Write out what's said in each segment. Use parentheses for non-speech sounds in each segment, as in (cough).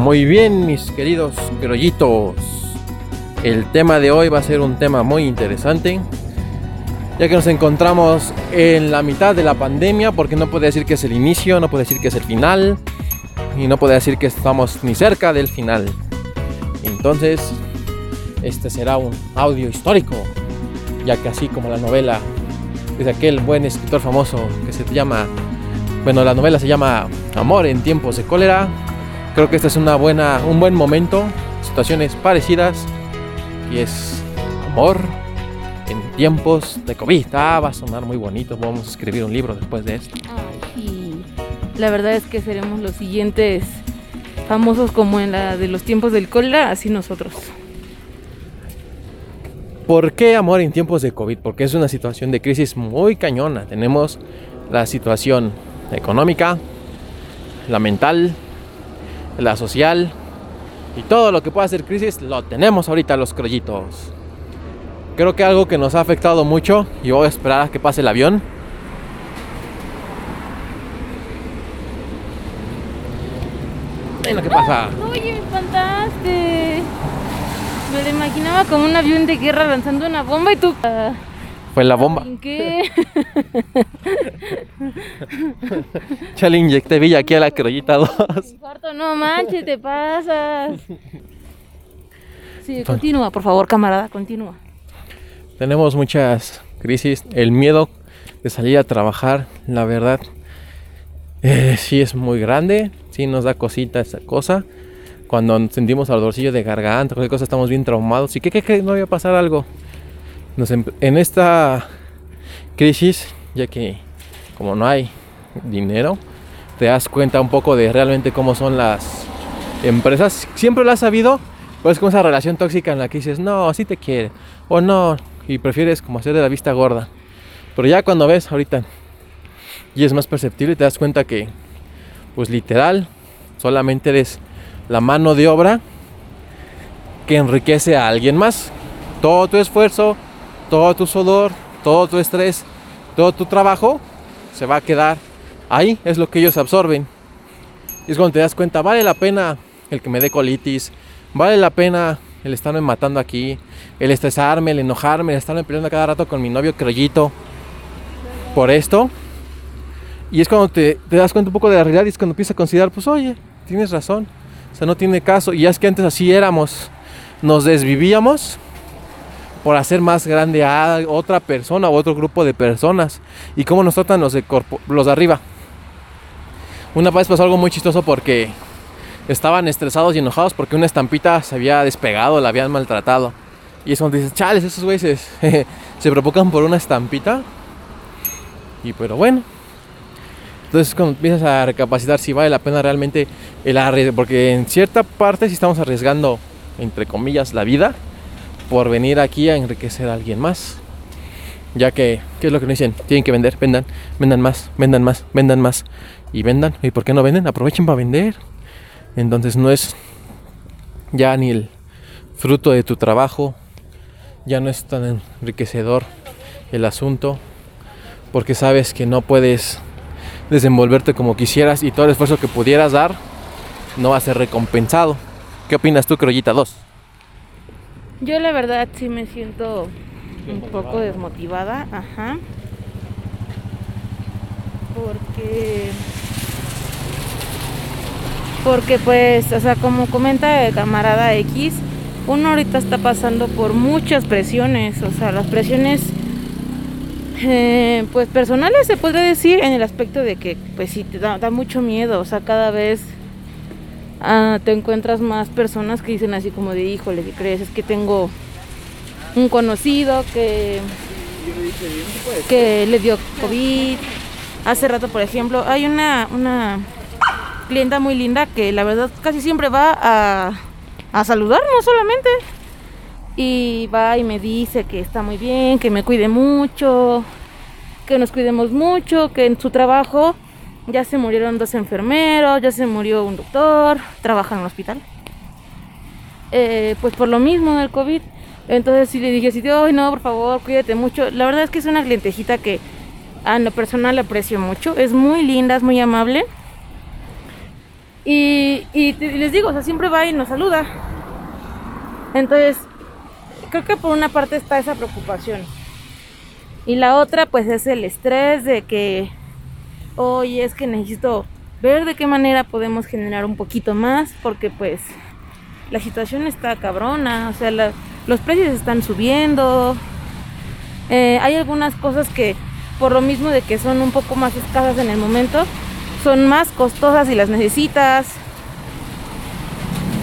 Muy bien, mis queridos grollitos. El tema de hoy va a ser un tema muy interesante, ya que nos encontramos en la mitad de la pandemia, porque no puede decir que es el inicio, no puede decir que es el final, y no puede decir que estamos ni cerca del final. Entonces, este será un audio histórico, ya que así como la novela de aquel buen escritor famoso que se llama, bueno, la novela se llama Amor en tiempos de cólera, Creo que este es una buena, un buen momento, situaciones parecidas, y es amor en tiempos de COVID. Ah, va a sonar muy bonito, vamos a escribir un libro después de esto. Ay, La verdad es que seremos los siguientes famosos como en la de los tiempos del cólera, así nosotros. ¿Por qué amor en tiempos de COVID? Porque es una situación de crisis muy cañona. Tenemos la situación económica, la mental, la social y todo lo que pueda ser crisis lo tenemos ahorita los crollitos. Creo que algo que nos ha afectado mucho y voy a esperar a que pase el avión. Lo que pasa. Oye, me espantaste. Me lo imaginaba como un avión de guerra lanzando una bomba y tú. Fue la bomba. ¿En qué? (laughs) Ya le inyecté villa aquí a la crollita 2. Infarto, no manches, te pasas. Sí, continúa, por favor, camarada, continúa. Tenemos muchas crisis. El miedo de salir a trabajar, la verdad, eh, sí es muy grande. Sí nos da cosita esa cosa. Cuando sentimos ardorcillo de garganta, cualquier cosa, estamos bien traumados. ¿Y qué, qué, qué? No voy a pasar algo. En esta crisis, ya que como no hay dinero, te das cuenta un poco de realmente cómo son las empresas. Siempre lo has sabido, pero es como esa relación tóxica en la que dices, no, así te quiere, o no, y prefieres como hacer de la vista gorda. Pero ya cuando ves ahorita y es más perceptible, te das cuenta que, pues literal, solamente eres la mano de obra que enriquece a alguien más. Todo tu esfuerzo, todo tu sudor, todo tu estrés, todo tu trabajo se va a quedar ahí, es lo que ellos absorben. Y es cuando te das cuenta, vale la pena el que me dé colitis, vale la pena el estarme matando aquí, el estresarme, el enojarme, el estarme peleando cada rato con mi novio crollito por esto. Y es cuando te, te das cuenta un poco de la realidad y es cuando empiezas a considerar, pues oye, tienes razón, o sea, no tiene caso. Y ya es que antes así éramos, nos desvivíamos por hacer más grande a otra persona o otro grupo de personas. Y cómo nos tratan los de, corpo- los de arriba. Una vez pasó algo muy chistoso porque estaban estresados y enojados porque una estampita se había despegado, la habían maltratado. Y es cuando dices, chales, esos güeyes se, (laughs) provocan por una estampita. Y pero bueno. Entonces cuando empiezas a recapacitar si vale la pena realmente el arriesgue, porque en cierta parte si estamos arriesgando, entre comillas, la vida por venir aquí a enriquecer a alguien más. Ya que, ¿qué es lo que nos dicen? Tienen que vender, vendan, vendan más, vendan más, vendan más. Y vendan. ¿Y por qué no venden? Aprovechen para vender. Entonces no es ya ni el fruto de tu trabajo, ya no es tan enriquecedor el asunto, porque sabes que no puedes desenvolverte como quisieras y todo el esfuerzo que pudieras dar no va a ser recompensado. ¿Qué opinas tú, Crollita 2? Yo la verdad sí me siento un poco desmotivada, ajá. Porque porque pues, o sea, como comenta el camarada X, uno ahorita está pasando por muchas presiones, o sea, las presiones eh, pues personales se podría decir en el aspecto de que pues sí te da, da mucho miedo, o sea, cada vez ah, te encuentras más personas que dicen así como de híjole, ¿qué crees? Es que tengo un conocido que, que le dio COVID. Hace rato, por ejemplo, hay una, una clienta muy linda que la verdad casi siempre va a, a saludarnos solamente. Y va y me dice que está muy bien, que me cuide mucho, que nos cuidemos mucho, que en su trabajo ya se murieron dos enfermeros, ya se murió un doctor, trabaja en un hospital. Eh, pues por lo mismo del COVID. Entonces sí le dije así, ay no, por favor, cuídate mucho. La verdad es que es una clientejita que a lo personal aprecio mucho. Es muy linda, es muy amable. Y, Y, y les digo, o sea, siempre va y nos saluda. Entonces, creo que por una parte está esa preocupación. Y la otra, pues, es el estrés de que, oye, es que necesito ver de qué manera podemos generar un poquito más, porque pues la situación está cabrona, o sea, los precios están subiendo. Eh, hay algunas cosas que, por lo mismo de que son un poco más escasas en el momento, son más costosas y las necesitas.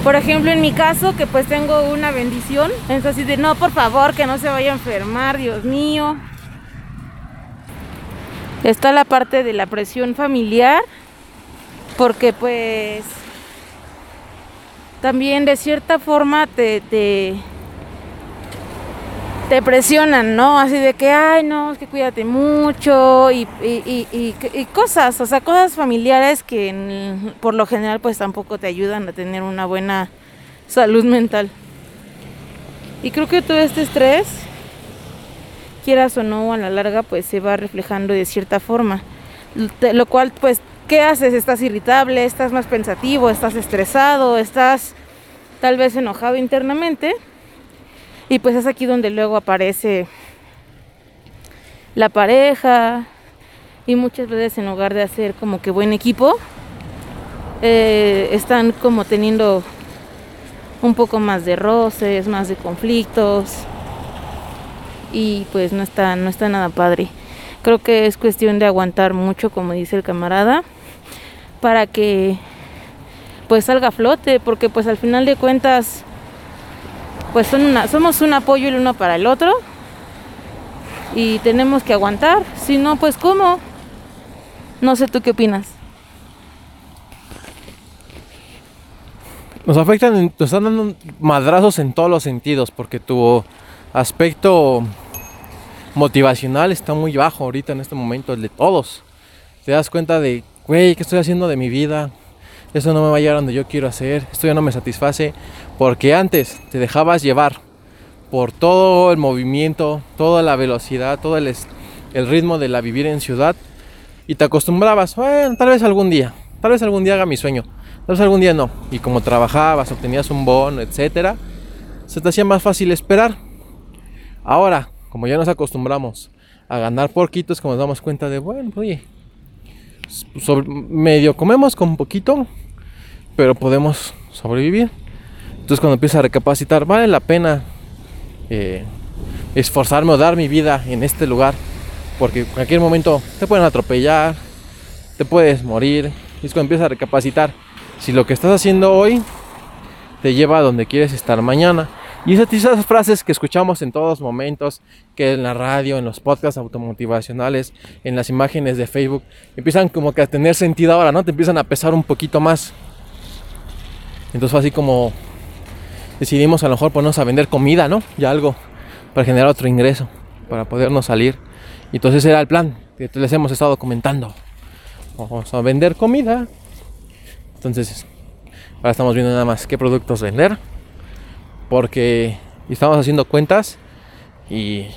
Por ejemplo, en mi caso, que pues tengo una bendición, es así de, no, por favor, que no se vaya a enfermar, Dios mío. Está la parte de la presión familiar, porque pues también de cierta forma te, te, presionan, ¿no? Así de que, ay, no, es que cuídate mucho y, cosas, o sea, cosas familiares que por lo general pues tampoco te ayudan a tener una buena salud mental. Y creo que todo este estrés, quieras o no, a la larga pues se va reflejando de cierta forma. Lo cual pues, ¿qué haces? ¿Estás irritable? ¿Estás más pensativo? ¿Estás estresado? ¿Estás tal vez enojado internamente? Y pues es aquí donde luego aparece la pareja y muchas veces en lugar de hacer como que buen equipo, eh, están como teniendo un poco más de roces, más de conflictos y pues no está, no está nada padre. Creo que es cuestión de aguantar mucho, como dice el camarada, para que pues salga a flote, porque pues al final de cuentas pues somos un apoyo el uno para el otro y tenemos que aguantar, si no, pues ¿cómo? No sé tú qué opinas. Nos afectan, nos están dando madrazos en todos los sentidos, porque tu aspecto motivacional está muy bajo ahorita en este momento, el de todos. Te das cuenta de, güey, ¿qué estoy haciendo de mi vida? Eso no me va a llevar donde yo quiero hacer, esto ya no me satisface. Porque antes te dejabas llevar por todo el movimiento, toda la velocidad, todo el, el ritmo de la vivir en ciudad y te acostumbrabas, bueno, tal vez algún día, tal vez algún día haga mi sueño, tal vez algún día no. Y como trabajabas, obtenías un bono, etcétera, se te hacía más fácil esperar. Ahora, como ya nos acostumbramos a ganar porquitos, como nos damos cuenta de, bueno, oye, medio comemos con poquito, pero podemos sobrevivir. Entonces cuando empiezo a recapacitar, vale la pena eh, esforzarme o dar mi vida en este lugar, porque en cualquier momento te pueden atropellar, te puedes morir. Y es cuando empiezas a recapacitar si lo que estás haciendo hoy te lleva a donde quieres estar mañana. Y esas, frases que escuchamos en todos momentos, que en la radio, en los podcasts automotivacionales, en las imágenes de Facebook, empiezan como que a tener sentido ahora, ¿no? Te empiezan a pesar un poquito más. Entonces fue así como decidimos a lo mejor ponernos a vender comida, ¿no? Ya algo para generar otro ingreso, para podernos salir. Y entonces era el plan que les hemos estado comentando. Vamos a vender comida. Entonces, ahora estamos viendo nada más qué productos vender. Porque estamos haciendo cuentas y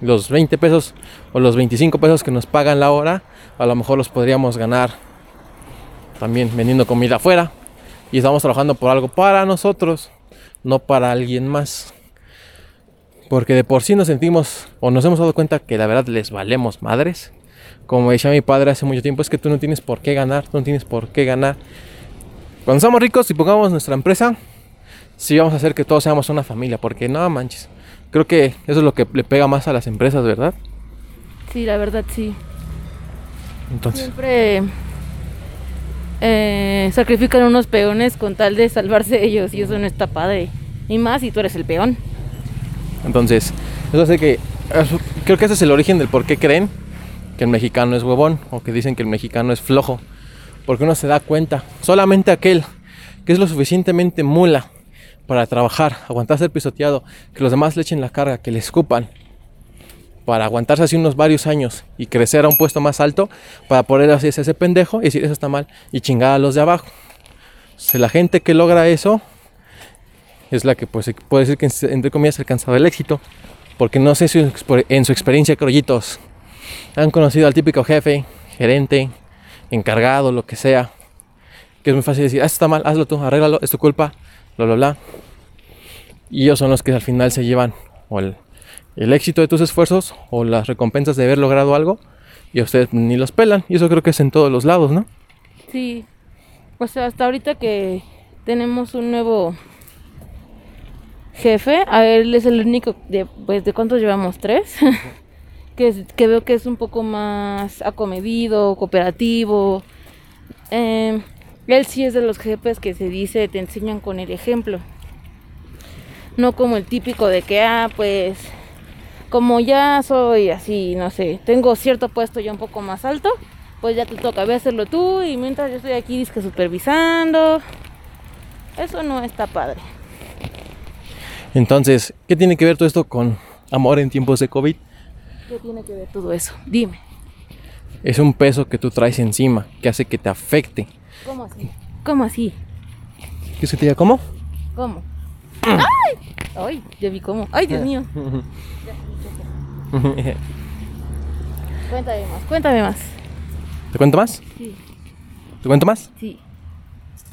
los 20 pesos o los 25 pesos que nos pagan la hora, a lo mejor los podríamos ganar también vendiendo comida afuera. Y estamos trabajando por algo para nosotros no para alguien más. Porque de por sí nos sentimos o nos hemos dado cuenta que la verdad les valemos madres. Como decía mi padre hace mucho tiempo, es que tú no tienes por qué ganar, tú no tienes por qué ganar. Cuando somos ricos y pongamos nuestra empresa, sí vamos a hacer que todos seamos una familia, porque no manches. Creo que eso es lo que le pega más a las empresas, ¿verdad? Sí, la verdad sí. Entonces. Siempre eh, sacrifican unos peones con tal de salvarse ellos y eso no está padre. Y más si tú eres el peón. Entonces, eso hace que creo que ese es el origen del por qué creen que el mexicano es huevón o que dicen que el mexicano es flojo. Porque uno se da cuenta, solamente aquel que es lo suficientemente mula para trabajar, aguantar ser pisoteado, que los demás le echen la carga, que le escupan, para aguantarse así unos varios años y crecer a un puesto más alto para poder hacerse ese pendejo y decir eso está mal y chingar a los de abajo. La gente que logra eso es la que pues, puede decir que entre comillas ha alcanzado el éxito. Porque no sé si en su experiencia, crollitos, han conocido al típico jefe, gerente, encargado, lo que sea, que es muy fácil decir, ah, está mal, hazlo tú, arréglalo, es tu culpa, bla. Y ellos son los que al final se llevan o el, el éxito de tus esfuerzos o las recompensas de haber logrado algo y a ustedes ni los pelan. Y eso creo que es en todos los lados, ¿no? Sí. Pues hasta ahorita que tenemos un nuevo jefe, a él es el único de, pues, ¿de cuántos llevamos? ¿Tres? (laughs) que, es- que veo que es un poco más acomedido, cooperativo. Eh, él sí es de los jefes que se dice, te enseñan con el ejemplo. No como el típico de que, ah, pues, como ya soy así, no sé, tengo cierto puesto ya un poco más alto, pues ya te toca, ve a hacerlo tú y mientras yo estoy aquí disque supervisando. Eso no está padre. Entonces, ¿qué tiene que ver todo esto con amor en tiempos de COVID? ¿Qué tiene que ver todo eso? Dime. Es un peso que tú traes encima, que hace que te afecte. ¿Cómo así? ¿Cómo así? ¿Qué se te diga cómo? ¿Cómo? ¡Ay! ¡Ay! Ya vi cómo. ¡Ay, Dios mío! (laughs) Cuéntame más, cuéntame más. ¿Te cuento más? Sí, ¿Te cuento más? sí.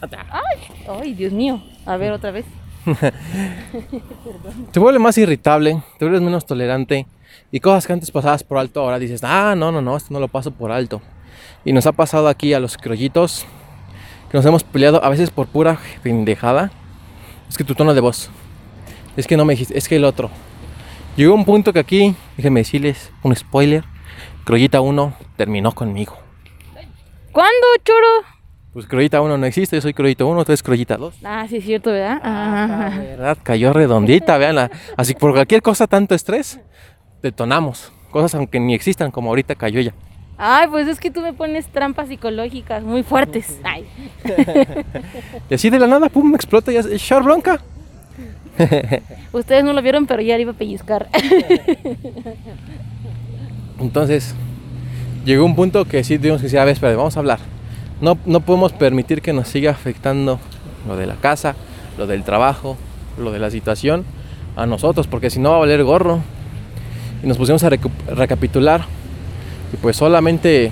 ¡Ay! ¡Ay, Dios mío! A ver, otra vez. (laughs) Te vuelve más irritable, te vuelves menos tolerante y cosas que antes pasabas por alto ahora dices, ah, no, no, no, esto no lo paso por alto. Y nos ha pasado aquí a los criollitos que nos hemos peleado a veces por pura pendejada. Es que tu tono de voz, es que no me dijiste, es que el otro. Llegó un punto que aquí, déjenme decirles un spoiler, Crollita 1 terminó conmigo. ¿Cuándo, choro? Pues Crollita 1 no existe, yo soy Crollita 1, tú eres Crollita 2. Ah, sí, es cierto, ¿verdad? Ah, verdad, cayó redondita, veanla. Así que por cualquier cosa, tanto estrés, detonamos. Cosas aunque ni existan, como ahorita cayó ella. Ay, pues es que tú me pones trampas psicológicas muy fuertes. Ay. (laughs) Y así de la nada, pum, explota y es Char Blanca. Ustedes no lo vieron, pero ya le iba a pellizcar. (laughs) Entonces, llegó un punto que sí tuvimos que decir, a ver, espera, vamos a hablar. No, no podemos permitir que nos siga afectando lo de la casa, lo del trabajo, lo de la situación a nosotros, porque si no va a valer gorro. Y nos pusimos a recapitular. Y pues solamente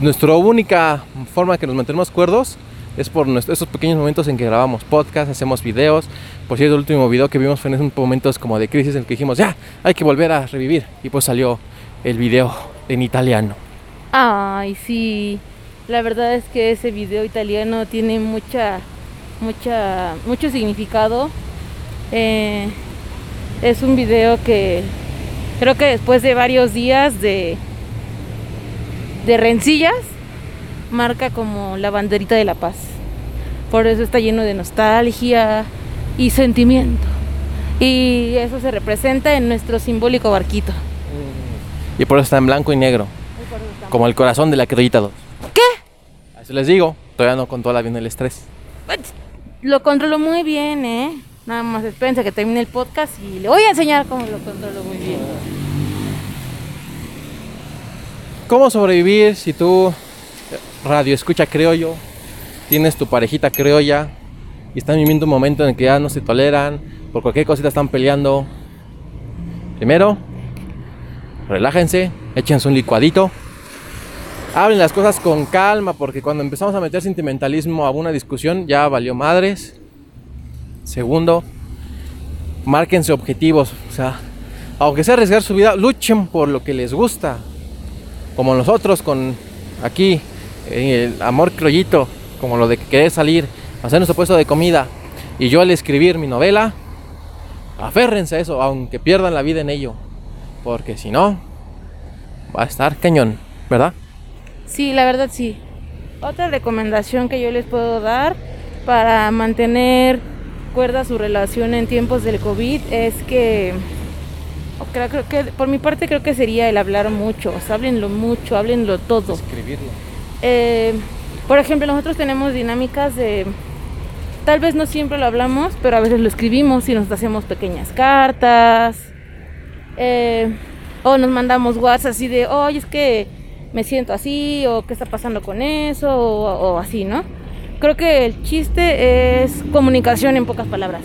nuestra única forma que nos mantenemos cuerdos es por esos pequeños momentos en que grabamos podcast, hacemos videos. Por cierto, el último video que vimos fue en momentos como de crisis en el que dijimos, ya, hay que volver a revivir. Y pues salió el video en italiano. Ay, sí. La verdad es que ese video italiano tiene mucha, mucha, mucho significado. Eh, es un video que creo que después de varios días de, de rencillas, marca como la banderita de la paz. Por eso está lleno de nostalgia y sentimiento. Y eso se representa en nuestro simbólico barquito. Y por eso está en blanco y negro, como el corazón de la Crollita 2. ¿Qué? Así les digo, todavía no controla bien el estrés. Lo controlo muy bien, ¿eh? Nada más espérense que termine el podcast y le voy a enseñar cómo lo controlo muy bien. ¿Cómo sobrevivir si tú, radio escucha criollo, tienes tu parejita criolla y están viviendo un momento en el que ya no se toleran, por cualquier cosita están peleando? Primero, relájense, échense un licuadito, hablen las cosas con calma, porque cuando empezamos a meter sentimentalismo a una discusión ya valió madres. Segundo, márquense objetivos, o sea, aunque sea arriesgar su vida, luchen por lo que les gusta como nosotros con aquí el amor crollito, como lo de querer salir, hacer nuestro puesto de comida y yo al escribir mi novela, aférrense a eso, aunque pierdan la vida en ello, porque si no, va a estar cañón, ¿verdad? Sí, la verdad sí. Otra recomendación que yo les puedo dar para mantener cuerda su relación en tiempos del COVID es que creo, creo que por mi parte creo que sería el hablar mucho, o sea, háblenlo mucho, háblenlo todo. Escribirlo. Eh, por ejemplo, nosotros tenemos dinámicas de, tal vez no siempre lo hablamos, pero a veces lo escribimos y nos hacemos pequeñas cartas. eh, o nos mandamos WhatsApp así de, oye, es que me siento así, o qué está pasando con eso, o, o así, ¿no? Creo que el chiste es comunicación en pocas palabras.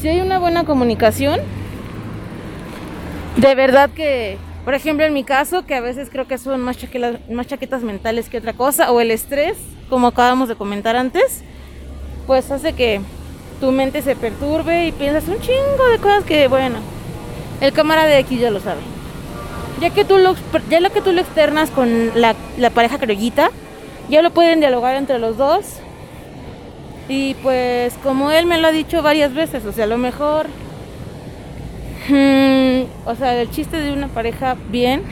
Si hay una buena comunicación, de verdad que, por ejemplo, en mi caso, que a veces creo que son más, chaquetas mentales que otra cosa, o el estrés, como acabamos de comentar antes, pues hace que tu mente se perturbe y piensas un chingo de cosas que, bueno, el cámara de X ya lo sabe. Ya que tú lo, ya lo que tú lo externas con la, pareja criollita, ya lo pueden dialogar entre los dos. Y pues como él me lo ha dicho varias veces, o sea, a lo mejor, mm, o sea, el chiste de una pareja bien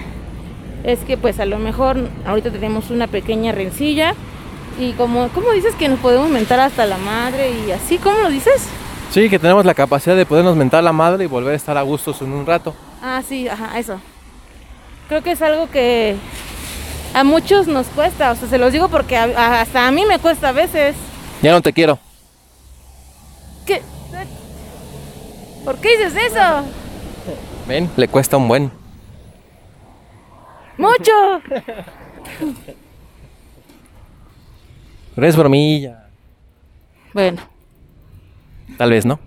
es que pues a lo mejor ahorita tenemos una pequeña rencilla y como, ¿cómo dices que nos podemos mentar hasta la madre y así? ¿Cómo lo dices? Sí, que tenemos la capacidad de podernos mentar a la madre y volver a estar a gustos en un rato. Ah, sí, ajá, eso. Creo que es algo que a muchos nos cuesta, o sea, se los digo porque a- hasta a mí me cuesta a veces. Ya no te quiero. ¿Qué? ¿Por qué dices eso? Ven, le cuesta un buen. ¡Mucho! Pero es bromilla. Bueno, Tal vez, ¿no?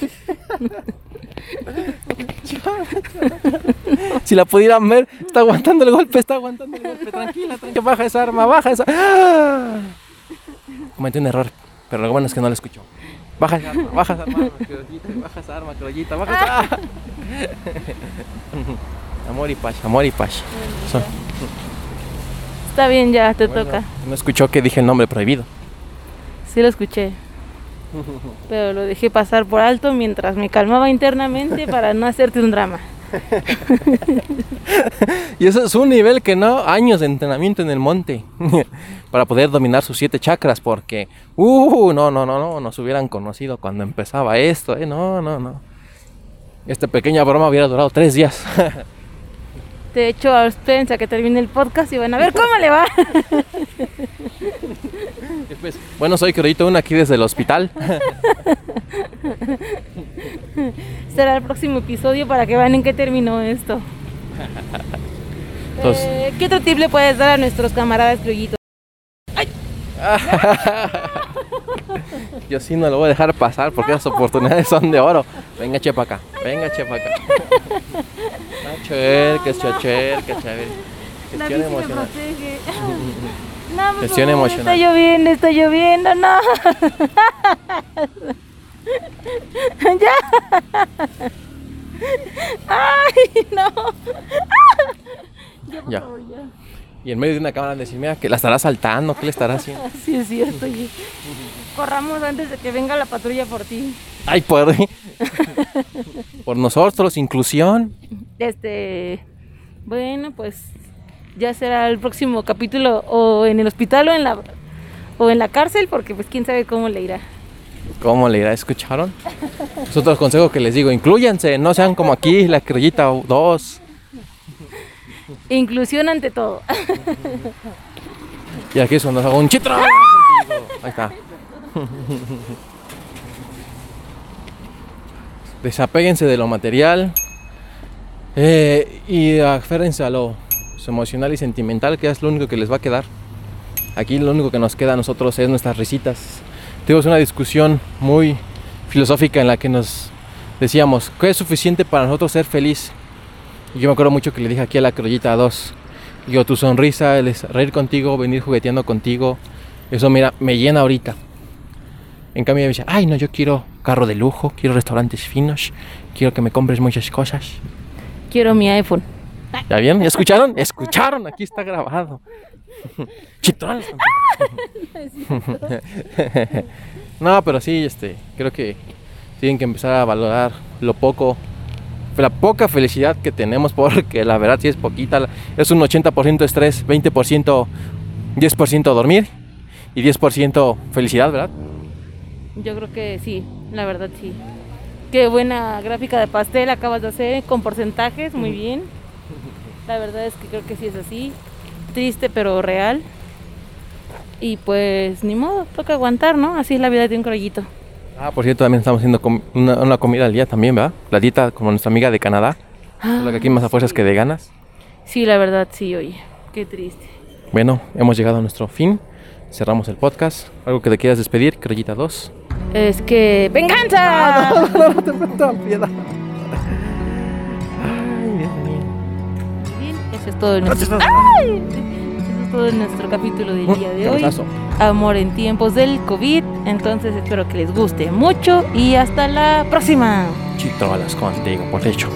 (laughs) si la pudieran ver, está aguantando el golpe, está aguantando el golpe. Tranquila, tranquila. Baja esa arma, baja esa. ¡Ah! Cometí un error, pero lo bueno es que no lo escuchó. Baja esa arma, (laughs) baja esa arma, criollita, baja esa arma, criollita, baja esa ¡Ah! Amor y paz, amor y paz. Está bien ya, te Bueno, toca. No escuchó que dije el nombre prohibido. Sí lo escuché. (laughs) Pero lo dejé pasar por alto mientras me calmaba internamente para no hacerte un drama. (laughs) Y eso es un nivel que no, años de entrenamiento en el monte (laughs) para poder dominar sus siete chakras, porque, uh, no, no, no, no, nos hubieran conocido cuando empezaba esto, eh, no, no, no. Esta pequeña broma hubiera durado tres días. (laughs) De hecho, a que termine el podcast y van a ver cómo le va. Bueno, soy Criollito Uno aquí desde el hospital. Será el próximo episodio para que vean en qué terminó esto. Entonces- Eh, ¿Qué otro tip le puedes dar a nuestros camaradas criollitos? (laughs) Yo sí no lo voy a dejar pasar porque esas oportunidades son de oro. Venga, chepa acá, venga, chepa acá. Chacher, que es chacher, que chévere. La Gestión emocional. (laughs) No, favor, emocional. Está lloviendo, está lloviendo, no. (laughs) (laughs) ya. Ay, no. Ya. Y en medio de una cámara decir, mira, que la estará saltando, ¿qué le estará haciendo? (laughs) Sí, es cierto. Corramos antes de que venga la patrulla por ti. Ay, por, por nosotros, inclusión. Este, bueno, pues ya será el próximo capítulo o en el hospital o en la o en la cárcel porque pues quién sabe cómo le irá. ¿Cómo le irá? ¿Escucharon? Es otro consejo que les digo, incluyanse, no sean como aquí, la criollita 2. Inclusión ante todo. Y aquí es cuando hago un chitro. Ahí está. Desapéguense de lo material eh, y aférrense a lo emocional y sentimental, que es lo único que les va a quedar. Aquí lo único que nos queda a nosotros es nuestras risitas. Tuvimos una discusión muy filosófica en la que nos decíamos, ¿qué es suficiente para nosotros ser feliz? Y yo me acuerdo mucho que le dije aquí a la crollita 2, digo, tu sonrisa, el reír contigo, venir jugueteando contigo, eso mira, me llena ahorita. En cambio me dice, ay no, yo quiero carro de lujo, quiero restaurantes finos, quiero que me compres muchas cosas. Quiero mi iPhone. (laughs) ¿Ya vieron? ¿Ya escucharon? ¿Escucharon? Aquí está grabado. (laughs) Chitón. (laughs) No, pero sí, este, creo que tienen que empezar a valorar lo poco, la poca felicidad que tenemos, porque la verdad sí es poquita. Es un 80% estrés, 20%, 10% dormir y 10% felicidad, ¿verdad? Yo creo que sí, la verdad sí. Qué buena gráfica de pastel acabas de hacer con porcentajes, muy bien. La verdad es que creo que sí es así. Triste pero real. Y pues ni modo, toca aguantar, ¿no? Así es la vida de un crollito. Ah, por cierto, también estamos haciendo com- una, una comida al día también, ¿verdad? La dieta como nuestra amiga de Canadá. Solo que aquí más a fuerzas que de ganas. Sí, la verdad sí, oye. Qué triste. Bueno, hemos llegado a nuestro fin. Cerramos el podcast. ¿Algo que te quieras despedir, Crollita 2? Es que. ¡Venganza! (laughs) Bien, eso es todo. nuestro- ¡Ay! Eso es todo nuestro capítulo del día de hoy. Amor en tiempos del COVID. Entonces espero que les guste mucho y hasta la próxima. Chitolas contigo, por hecho.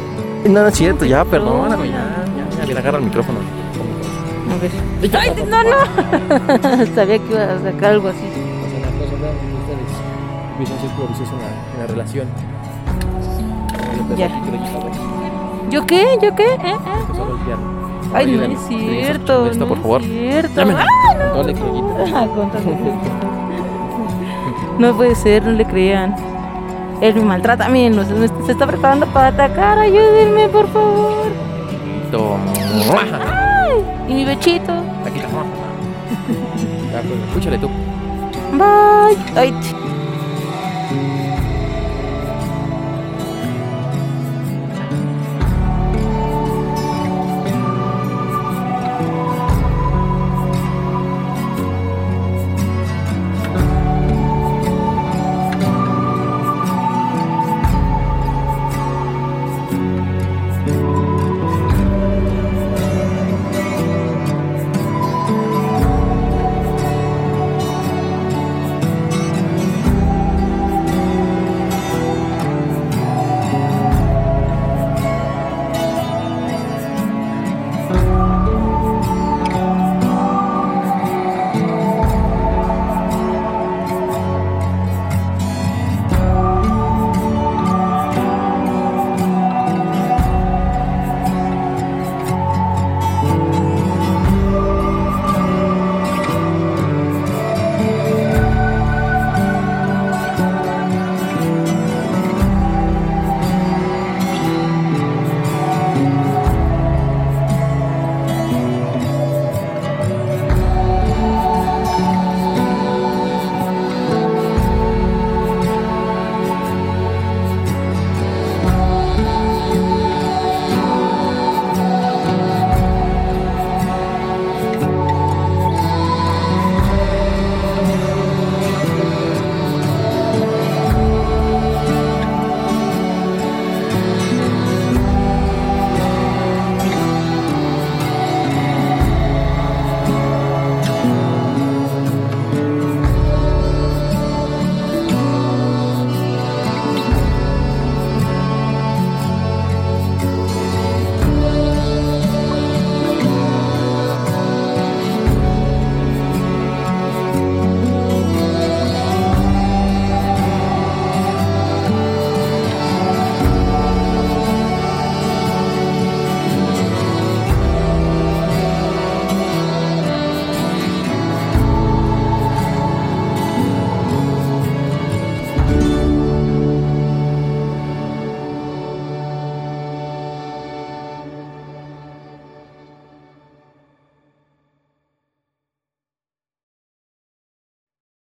No, no es cierto, ya, perdóname, ya, ya, ya, le agarra el micrófono. A ver. Ay, no, no. (laughs) Sabía que iba a sacar algo así. En la, relación. Ya. ¿Yo qué? ¿Yo qué? ¿Eh? ¿Eh? Ay, no es cierto. Esto, no por favor. Es cierto. Ah, No le. (laughs) Ah. No puede ser, no le crean. Él me maltrata a mí, se, está preparando para atacar. Ayúdenme, por favor. Ay, y mi bechito. Aquí está. Pues, escúchale tú. Bye. Ay,